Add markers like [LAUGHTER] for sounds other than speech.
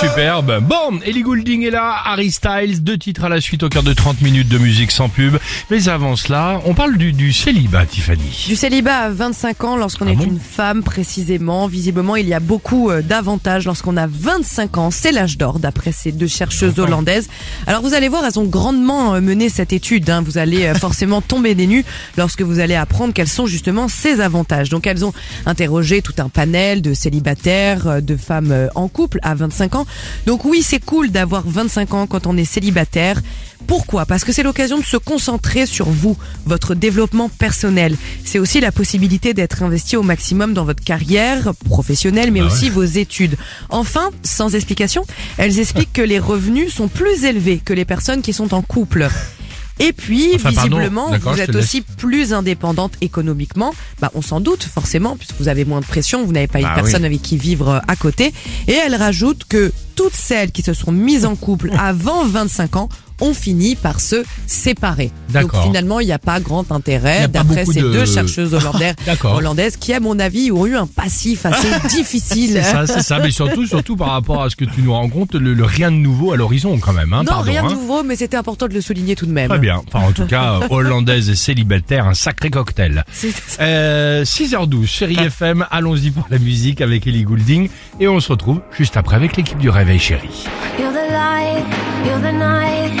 Superbe. Bon, Ellie Goulding est là, Harry Styles, deux titres à la suite au cœur de 30 minutes de musique sans pub. Mais avant cela, on parle du, du célibat, Tiffany. Du célibat à 25 ans lorsqu'on Ah est bon une femme précisément. Visiblement, il y a beaucoup euh, d'avantages lorsqu'on a 25 ans. C'est l'âge d'or d'après ces deux chercheuses Enfin. hollandaises. Alors vous allez voir, elles ont grandement euh, mené cette étude. hein. Vous allez euh, forcément tomber des nues lorsque vous allez apprendre quels sont justement ces avantages. Donc elles ont interrogé tout un panel de célibataires, de femmes en couple à 25 ans. Donc oui, c'est cool d'avoir 25 ans quand on est célibataire. Pourquoi? Parce que c'est l'occasion de se concentrer sur vous, votre développement personnel. C'est aussi la possibilité d'être investi au maximum dans votre carrière professionnelle, mais Bah aussi ouais. vos études. Enfin, sans explication, elles expliquent que les revenus sont plus élevés que les personnes qui sont en couple. Et puis, Enfin, visiblement, vous êtes aussi plus indépendante économiquement. Bah, on s'en doute forcément, puisque vous avez moins de pression, vous n'avez pas Bah une personne oui. avec qui vivre à côté. Et elle rajoute que toutes celles qui se sont mises en couple [LAUGHS] avant 25 ans ont fini par se séparer. Donc finalement, il n'y a pas grand intérêt, d'après ces de- deux chercheuses [LAUGHS] hollandaises, qui, à mon avis, ont eu un passif assez [LAUGHS] difficile. C'est ça, c'est ça. Mais surtout, surtout par rapport à ce que tu nous rends compte, le, le rien de nouveau à l'horizon quand même. Hein, Non, pardon, rien de hein. nouveau, mais c'était important de le souligner tout de même. Très bien. Enfin, en tout cas, [LAUGHS] hollandaise et célibataire, un sacré cocktail. C'est- Euh, 6h12, chérie Ah. FM, allons-y pour la musique avec Ellie Goulding. Et on se retrouve juste après avec l'équipe du Réveil Chéri. You're the light, you're the night,